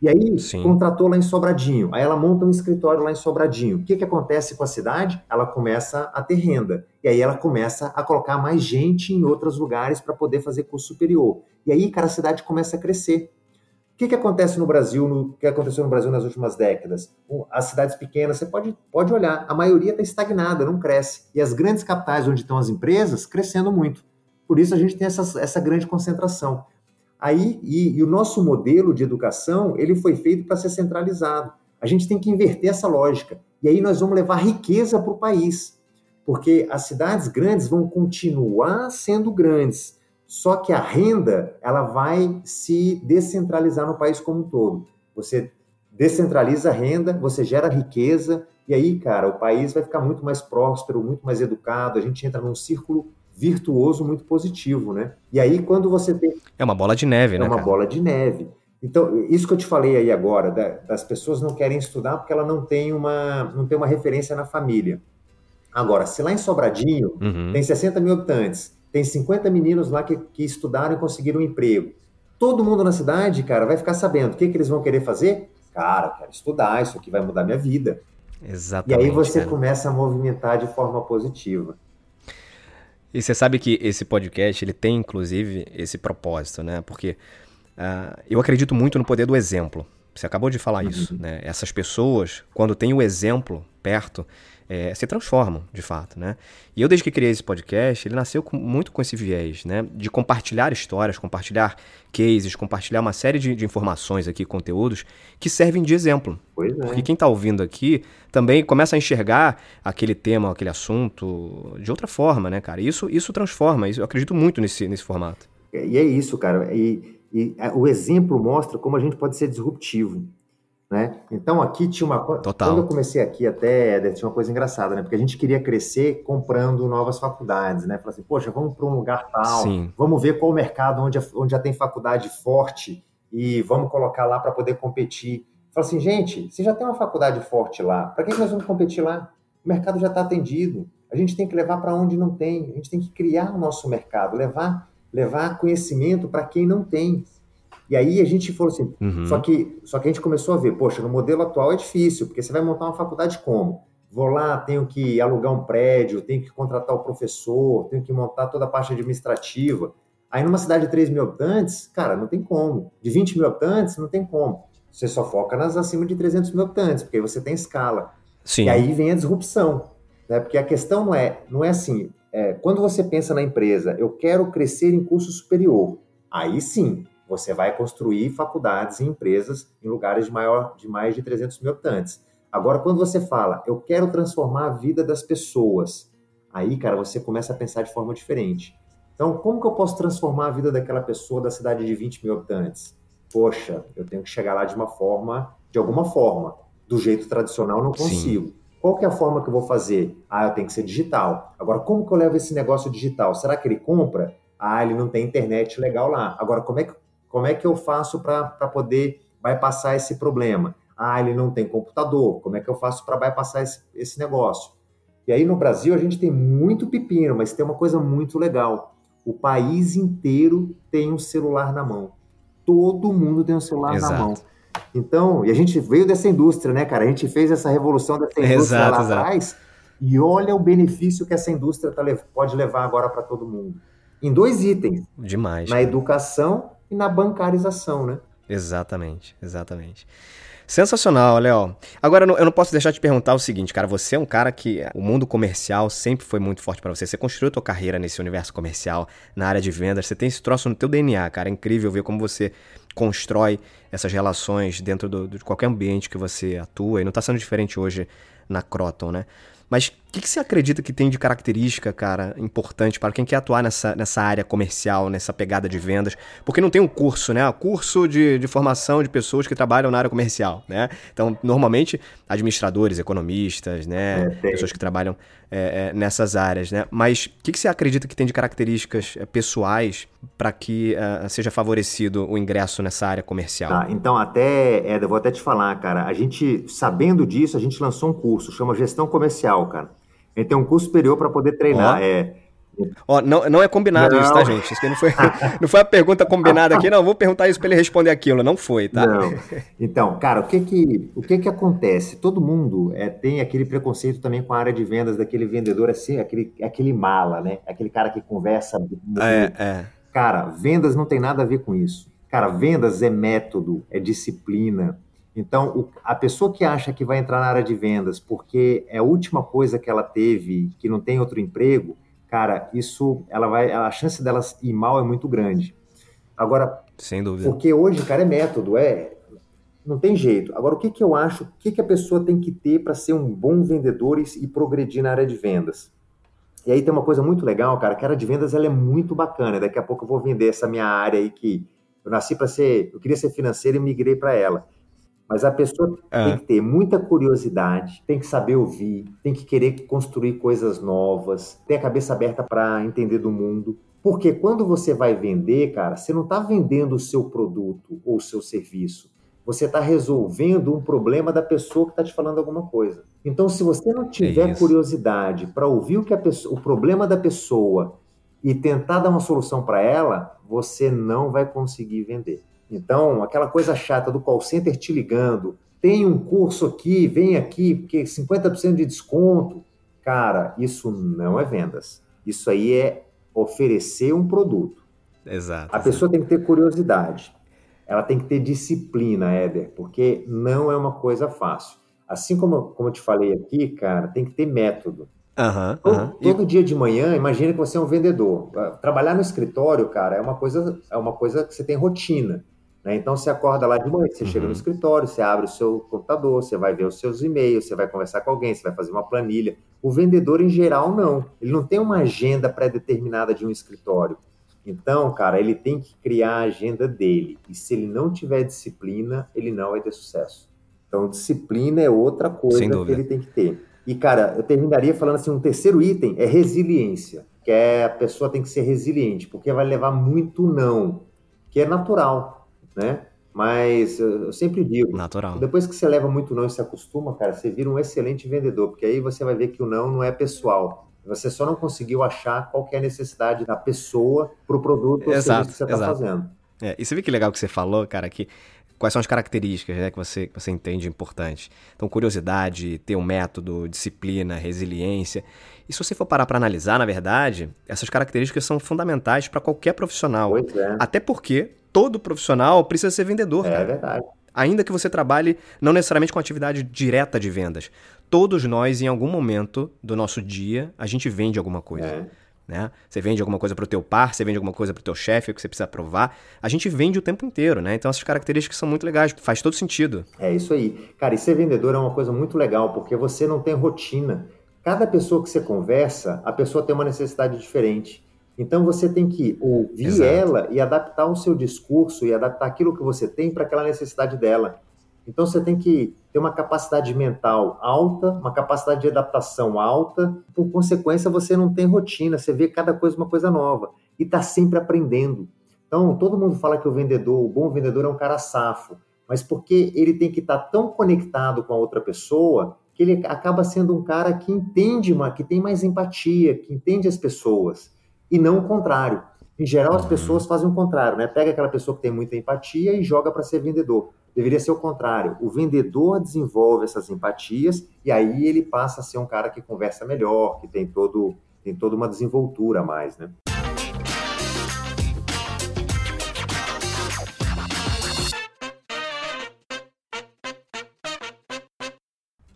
E aí, Sim. contratou lá em Sobradinho. Aí ela monta um escritório lá em Sobradinho. O que, que acontece com a cidade? Ela começa a ter renda. E aí ela começa a colocar mais gente em outros lugares para poder fazer curso superior. E aí, cara, a cidade começa a crescer. O que, que acontece no Brasil, no que aconteceu no Brasil nas últimas décadas? As cidades pequenas, você pode, pode olhar, a maioria está estagnada, não cresce. E as grandes capitais, onde estão as empresas, crescendo muito. Por isso a gente tem essa, essa grande concentração. Aí, e, e o nosso modelo de educação, ele foi feito para ser centralizado. A gente tem que inverter essa lógica. E aí nós vamos levar riqueza para o país. Porque as cidades grandes vão continuar sendo grandes, só que a renda ela vai se descentralizar no país como um todo. Você descentraliza a renda, você gera riqueza, e aí, cara, o país vai ficar muito mais próspero, muito mais educado, a gente entra num círculo virtuoso muito positivo, né? E aí quando você tem é uma bola de neve, é né? É uma cara? bola de neve. Então isso que eu te falei aí agora, da, das pessoas não querem estudar porque ela não tem uma não tem uma referência na família. Agora, se lá em Sobradinho uhum. tem 60 mil habitantes, tem 50 meninos lá que, que estudaram e conseguiram um emprego, todo mundo na cidade, cara, vai ficar sabendo o que, que eles vão querer fazer. Cara, quero estudar, isso aqui vai mudar minha vida. Exatamente. E aí você cara. começa a movimentar de forma positiva. E você sabe que esse podcast ele tem inclusive esse propósito, né? Porque uh, eu acredito muito no poder do exemplo. Você acabou de falar uhum. isso, né? Essas pessoas, quando tem o exemplo perto, é, se transformam, de fato, né? E eu, desde que criei esse podcast, ele nasceu com, muito com esse viés, né? De compartilhar histórias, compartilhar cases, compartilhar uma série de, de informações aqui, conteúdos, que servem de exemplo. Pois é. Porque quem está ouvindo aqui também começa a enxergar aquele tema, aquele assunto de outra forma, né, cara? Isso, isso transforma, isso, eu acredito muito nesse, nesse formato. E é isso, cara. E, e o exemplo mostra como a gente pode ser disruptivo. Né? Então aqui tinha uma Total. quando eu comecei aqui até tinha uma coisa engraçada, né? Porque a gente queria crescer comprando novas faculdades, né? Falar assim, poxa, vamos para um lugar tal, Sim. vamos ver qual o mercado onde, onde já tem faculdade forte e vamos colocar lá para poder competir. Fala assim, gente, se já tem uma faculdade forte lá, para que nós vamos competir lá? O mercado já está atendido. A gente tem que levar para onde não tem. A gente tem que criar o nosso mercado, levar levar conhecimento para quem não tem. E aí a gente falou assim, uhum. só, que, só que a gente começou a ver, poxa, no modelo atual é difícil, porque você vai montar uma faculdade como? Vou lá, tenho que alugar um prédio, tenho que contratar o professor, tenho que montar toda a parte administrativa. Aí numa cidade de 3 mil habitantes, cara, não tem como. De 20 mil habitantes, não tem como. Você só foca nas acima de 300 mil habitantes, porque aí você tem escala. Sim. E aí vem a disrupção. Né? Porque a questão não é, não é assim, é, quando você pensa na empresa, eu quero crescer em curso superior, aí sim, você vai construir faculdades e empresas em lugares de, maior, de mais de 300 mil habitantes. Agora, quando você fala, eu quero transformar a vida das pessoas, aí, cara, você começa a pensar de forma diferente. Então, como que eu posso transformar a vida daquela pessoa da cidade de 20 mil habitantes? Poxa, eu tenho que chegar lá de uma forma, de alguma forma. Do jeito tradicional, não consigo. Sim. Qual que é a forma que eu vou fazer? Ah, eu tenho que ser digital. Agora, como que eu levo esse negócio digital? Será que ele compra? Ah, ele não tem internet legal lá. Agora, como é que como é que eu faço para poder bypassar esse problema? Ah, ele não tem computador. Como é que eu faço para bypassar esse, esse negócio? E aí no Brasil a gente tem muito pepino, mas tem uma coisa muito legal. O país inteiro tem um celular na mão. Todo mundo tem um celular exato. na mão. Então, e a gente veio dessa indústria, né, cara? A gente fez essa revolução dessa indústria exato, lá exato. atrás. E olha o benefício que essa indústria tá, pode levar agora para todo mundo. Em dois itens. Demais. Na cara. educação e na bancarização, né? Exatamente, exatamente. Sensacional, Léo. Agora, eu não posso deixar de perguntar o seguinte, cara. Você é um cara que o mundo comercial sempre foi muito forte para você. Você construiu a tua carreira nesse universo comercial, na área de vendas. Você tem esse troço no teu DNA, cara. É incrível ver como você constrói essas relações dentro do, de qualquer ambiente que você atua. E não está sendo diferente hoje na Croton, né? Mas o que, que, você acredita que tem de característica, cara, importante para quem quer atuar nessa, nessa área comercial, nessa pegada de vendas? Porque não tem um curso, né? Curso de, de formação de pessoas que trabalham na área comercial, né? Então, normalmente, administradores, economistas, né? É, pessoas que trabalham é, é, nessas áreas, né? Mas o que, que, você acredita que tem de características é, pessoais para que uh, seja favorecido o ingresso nessa área comercial? Tá, então, até, Eda, vou até te falar, cara. A gente, sabendo disso, a gente lançou um curso, chama Gestão Comercial, cara. Gente tem um curso superior para poder treinar. Oh. É, Ó, não, não é combinado não. isso, tá, gente? Isso não foi, não foi a pergunta combinada aqui, não. Vou perguntar isso para ele responder aquilo. Não foi, tá? Não. Então, cara, o que que, o que que acontece? Todo mundo é, tem aquele preconceito também com a área de vendas daquele vendedor assim, aquele, aquele mala, né? Aquele cara que conversa. É, é. Cara, vendas não tem nada a ver com isso. Cara, vendas é método, é disciplina, então, o, a pessoa que acha que vai entrar na área de vendas porque é a última coisa que ela teve, que não tem outro emprego, cara, isso, ela vai, a chance delas ir mal é muito grande. Agora, sem dúvida. Porque hoje, cara, é método, é, não tem jeito. Agora, o que, que eu acho, o que, que a pessoa tem que ter para ser um bom vendedor e, e progredir na área de vendas? E aí tem uma coisa muito legal, cara, que a área de vendas ela é muito bacana. Daqui a pouco eu vou vender essa minha área aí que eu nasci para ser, eu queria ser financeiro e migrei para ela. Mas a pessoa é. tem que ter muita curiosidade, tem que saber ouvir, tem que querer construir coisas novas, ter a cabeça aberta para entender do mundo. Porque quando você vai vender, cara, você não está vendendo o seu produto ou o seu serviço. Você está resolvendo um problema da pessoa que está te falando alguma coisa. Então, se você não tiver é curiosidade para ouvir o, que pessoa, o problema da pessoa e tentar dar uma solução para ela, você não vai conseguir vender. Então, aquela coisa chata do call center te ligando, tem um curso aqui, vem aqui, porque 50% de desconto. Cara, isso não é vendas. Isso aí é oferecer um produto. Exato. A pessoa tem que ter curiosidade. Ela tem que ter disciplina, Éder, porque não é uma coisa fácil. Assim como, como eu te falei aqui, cara, tem que ter método. Uhum, todo, todo dia de manhã, imagina que você é um vendedor. Trabalhar no escritório, cara, é uma coisa, é uma coisa que você tem rotina. Né? Então você acorda lá de manhã, você uhum. chega no uhum. escritório, você abre o seu computador, você vai ver os seus e-mails, você vai conversar com alguém, você vai fazer uma planilha. O vendedor, em geral, não. Ele não tem uma agenda pré-determinada de um escritório. Então, cara, ele tem que criar a agenda dele. E se ele não tiver disciplina, ele não vai ter sucesso. Então, disciplina é outra coisa que ele tem que ter. E, cara, eu terminaria falando assim: um terceiro item é resiliência, que é a pessoa tem que ser resiliente, porque vai levar muito não, que é natural né? Mas eu sempre digo, Natural. depois que você leva muito não e se acostuma, cara, você vira um excelente vendedor, porque aí você vai ver que o não não é pessoal. Você só não conseguiu achar qual é a necessidade da pessoa para o produto ou exato, que você está fazendo. É, e você vê que legal que você falou, cara, que quais são as características né, que, você, que você entende importantes. Então, curiosidade, ter um método, disciplina, resiliência. E se você for parar para analisar, na verdade, essas características são fundamentais para qualquer profissional. É. Até porque todo profissional precisa ser vendedor, é cara. É verdade. Ainda que você trabalhe não necessariamente com atividade direta de vendas. Todos nós, em algum momento do nosso dia, a gente vende alguma coisa. É. Né? Você vende alguma coisa para o teu par, você vende alguma coisa para o teu chefe que você precisa provar. A gente vende o tempo inteiro, né? Então essas características são muito legais, faz todo sentido. É isso aí. Cara, e ser vendedor é uma coisa muito legal, porque você não tem rotina. Cada pessoa que você conversa, a pessoa tem uma necessidade diferente. Então você tem que ouvir Exato. ela e adaptar o seu discurso e adaptar aquilo que você tem para aquela necessidade dela. Então você tem que ter uma capacidade mental alta, uma capacidade de adaptação alta. Por consequência, você não tem rotina, você vê cada coisa uma coisa nova e está sempre aprendendo. Então todo mundo fala que o vendedor, o bom vendedor é um cara safo, mas porque ele tem que estar tá tão conectado com a outra pessoa que ele acaba sendo um cara que entende, que tem mais empatia, que entende as pessoas e não o contrário. Em geral, as uhum. pessoas fazem o contrário, né? Pega aquela pessoa que tem muita empatia e joga para ser vendedor. Deveria ser o contrário. O vendedor desenvolve essas empatias e aí ele passa a ser um cara que conversa melhor, que tem todo tem toda uma desenvoltura a mais, né?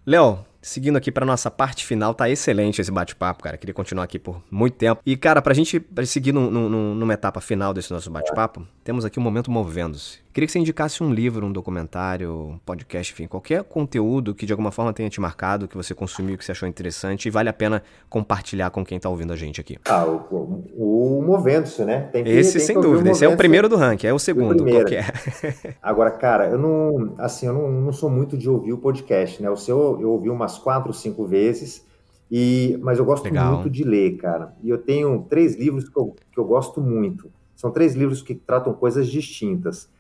Léo, Seguindo aqui para nossa parte final, tá excelente esse bate-papo, cara. Queria continuar aqui por muito tempo. E, cara, pra gente seguir num, num, numa etapa final desse nosso bate-papo, temos aqui um momento movendo-se. Queria que você indicasse um livro, um documentário, um podcast, enfim, qualquer conteúdo que de alguma forma tenha te marcado, que você consumiu, que você achou interessante e vale a pena compartilhar com quem tá ouvindo a gente aqui. Ah, o, o, o Movendo-se, né? Que, esse, sem dúvida. Esse é o primeiro do ranking, é o segundo. Qual que é? Agora, cara, eu não, assim, eu não, não sou muito de ouvir o podcast, né? O seu eu ouvi umas quatro, cinco vezes. E, mas eu gosto Legal. muito de ler, cara. E eu tenho três livros que eu, que eu gosto muito. São três livros que tratam coisas distintas.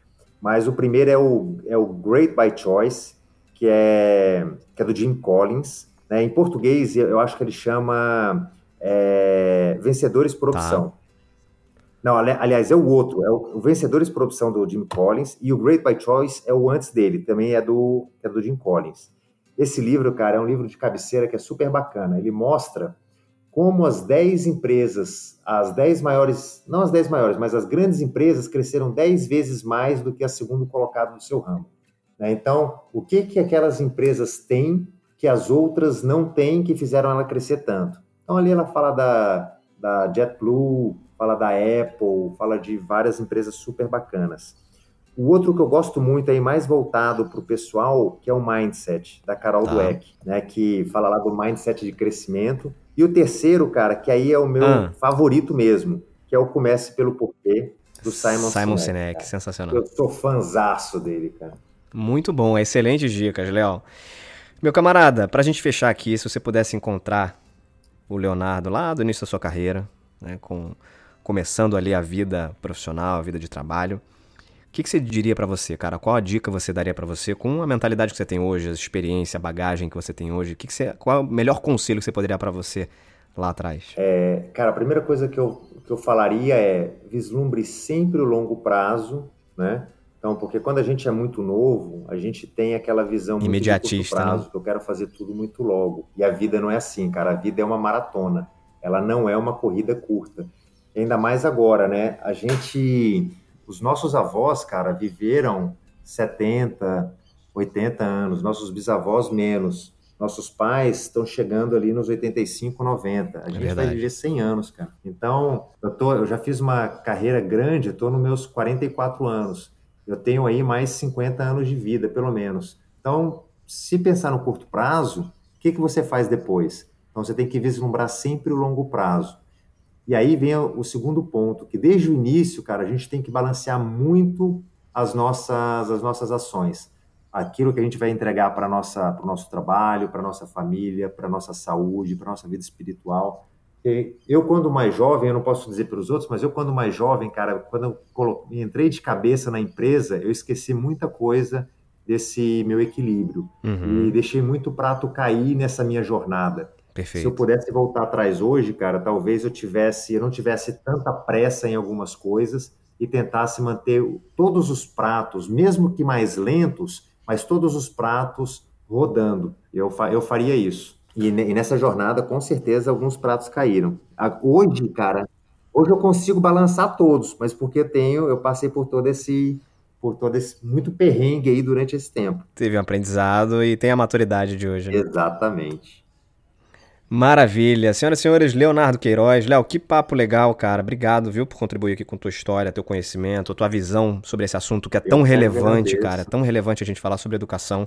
Mas o primeiro é o, é o Great by Choice, que é, que é do Jim Collins. Né? Em português, eu acho que ele chama é, Vencedores por tá. Opção. Tá. Não, aliás, é o outro, é o, Vencedores por Opção do Jim Collins, e o Great by Choice é o antes dele, também é do, é do Jim Collins. Esse livro, cara, é um livro de cabeceira que é super bacana. Ele mostra como as 10 empresas, as 10 maiores, não as 10 maiores, mas as grandes empresas cresceram 10 vezes mais do que a segundo colocado no seu ramo. Né? Então, o que, que aquelas empresas têm que as outras não têm que fizeram ela crescer tanto? Então, ali ela fala da, da JetBlue, fala da Apple, fala de várias empresas super bacanas. O outro que eu gosto muito aí, mais voltado para o pessoal, que é o Mindset, da Carol tá. Dweck, né? Que fala lá do mindset de crescimento. E o terceiro, cara, que aí é o meu ah. favorito mesmo, que é o Comece pelo Porquê, do Simon, Simon Sinek. Sinek sensacional. Eu sou fanzaço dele, cara. Muito bom, excelentes dicas, Léo. Meu camarada, para a gente fechar aqui, se você pudesse encontrar o Leonardo lá do início da sua carreira, né, com, começando ali a vida profissional, a vida de trabalho, que, que você diria para você, cara? Qual a dica você daria para você com a mentalidade que você tem hoje, a experiência, a bagagem que você tem hoje? Que que você, qual é o melhor conselho que você poderia para você lá atrás? É, cara, a primeira coisa que eu, que eu falaria é vislumbre sempre o longo prazo, né? Então, porque quando a gente é muito novo, a gente tem aquela visão muito imediatista, né? prazo, né? que eu quero fazer tudo muito logo. E a vida não é assim, cara. A vida é uma maratona. Ela não é uma corrida curta. E ainda mais agora, né? A gente os nossos avós, cara, viveram 70, 80 anos, nossos bisavós menos. Nossos pais estão chegando ali nos 85, 90. A é gente vai viver 100 anos, cara. Então, eu, tô, eu já fiz uma carreira grande, estou nos meus 44 anos. Eu tenho aí mais 50 anos de vida, pelo menos. Então, se pensar no curto prazo, o que, que você faz depois? Então, você tem que vislumbrar sempre o longo prazo. E aí vem o segundo ponto, que desde o início, cara, a gente tem que balancear muito as nossas, as nossas ações. Aquilo que a gente vai entregar para o nosso trabalho, para nossa família, para nossa saúde, para nossa vida espiritual. Eu, quando mais jovem, eu não posso dizer para os outros, mas eu, quando mais jovem, cara, quando eu entrei de cabeça na empresa, eu esqueci muita coisa desse meu equilíbrio. Uhum. E deixei muito prato cair nessa minha jornada. Perfeito. Se eu pudesse voltar atrás hoje, cara, talvez eu tivesse, eu não tivesse tanta pressa em algumas coisas e tentasse manter todos os pratos, mesmo que mais lentos, mas todos os pratos rodando. Eu, eu faria isso. E, e nessa jornada, com certeza, alguns pratos caíram. Hoje, cara, hoje eu consigo balançar todos, mas porque eu tenho, eu passei por todo esse por todo esse muito perrengue aí durante esse tempo. Teve um aprendizado e tem a maturidade de hoje. Né? Exatamente. Maravilha. Senhoras e senhores, Leonardo Queiroz. Léo, que papo legal, cara. Obrigado, viu, por contribuir aqui com tua história, teu conhecimento, tua visão sobre esse assunto que é tão relevante, cara. Tão relevante a gente falar sobre educação,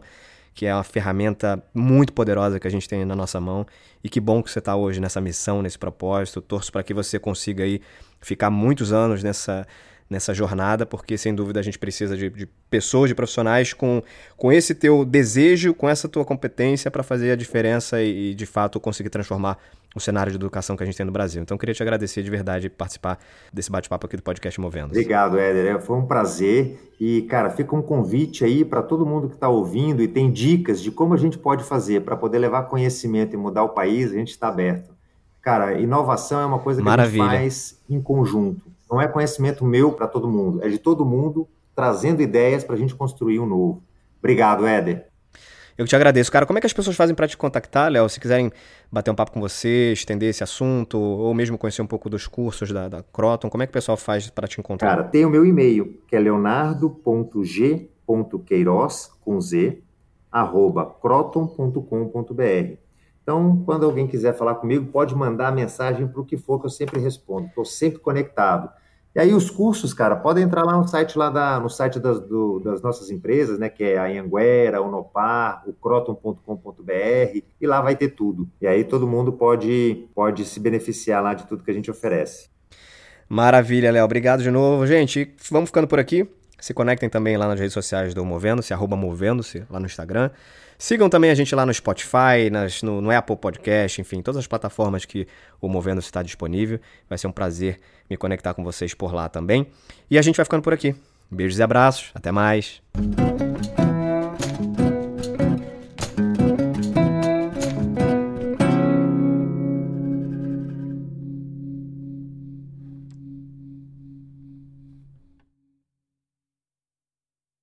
que é uma ferramenta muito poderosa que a gente tem na nossa mão. E que bom que você está hoje nessa missão, nesse propósito. Torço para que você consiga aí ficar muitos anos nessa nessa jornada, porque sem dúvida a gente precisa de, de, pessoas, de profissionais com, com esse teu desejo, com essa tua competência para fazer a diferença e, e, de fato conseguir transformar o cenário de educação que a gente tem no Brasil. Então queria te agradecer de verdade participar desse bate-papo aqui do podcast Movendo. Obrigado, Éder. É, foi um prazer e cara, fica um convite aí para todo mundo que está ouvindo e tem dicas de como a gente pode fazer para poder levar conhecimento e mudar o país. A gente está aberto. Cara, inovação é uma coisa que Maravilha. a gente faz em conjunto não é conhecimento meu para todo mundo, é de todo mundo trazendo ideias para a gente construir um novo. Obrigado, Éder. Eu te agradeço. Cara, como é que as pessoas fazem para te contactar, Léo? Se quiserem bater um papo com você, estender esse assunto, ou mesmo conhecer um pouco dos cursos da, da Croton, como é que o pessoal faz para te encontrar? Cara, tem o meu e-mail, que é leonardo.g.queiroz, com Z, croton.com.br. Então, quando alguém quiser falar comigo, pode mandar mensagem para o que for que eu sempre respondo. Estou sempre conectado. E aí os cursos, cara, podem entrar lá no site lá da, no site das, do, das nossas empresas, né? Que é a Anguera, o Nopar, o croton.com.br, e lá vai ter tudo. E aí todo mundo pode, pode se beneficiar lá de tudo que a gente oferece. Maravilha, Léo. Obrigado de novo. Gente, vamos ficando por aqui. Se conectem também lá nas redes sociais do Movendo-se, arroba Movendo-se, lá no Instagram. Sigam também a gente lá no Spotify, nas, no, no, Apple Podcast, enfim, todas as plataformas que o Movendo-se está disponível. Vai ser um prazer me conectar com vocês por lá também. E a gente vai ficando por aqui. Beijos e abraços. Até mais.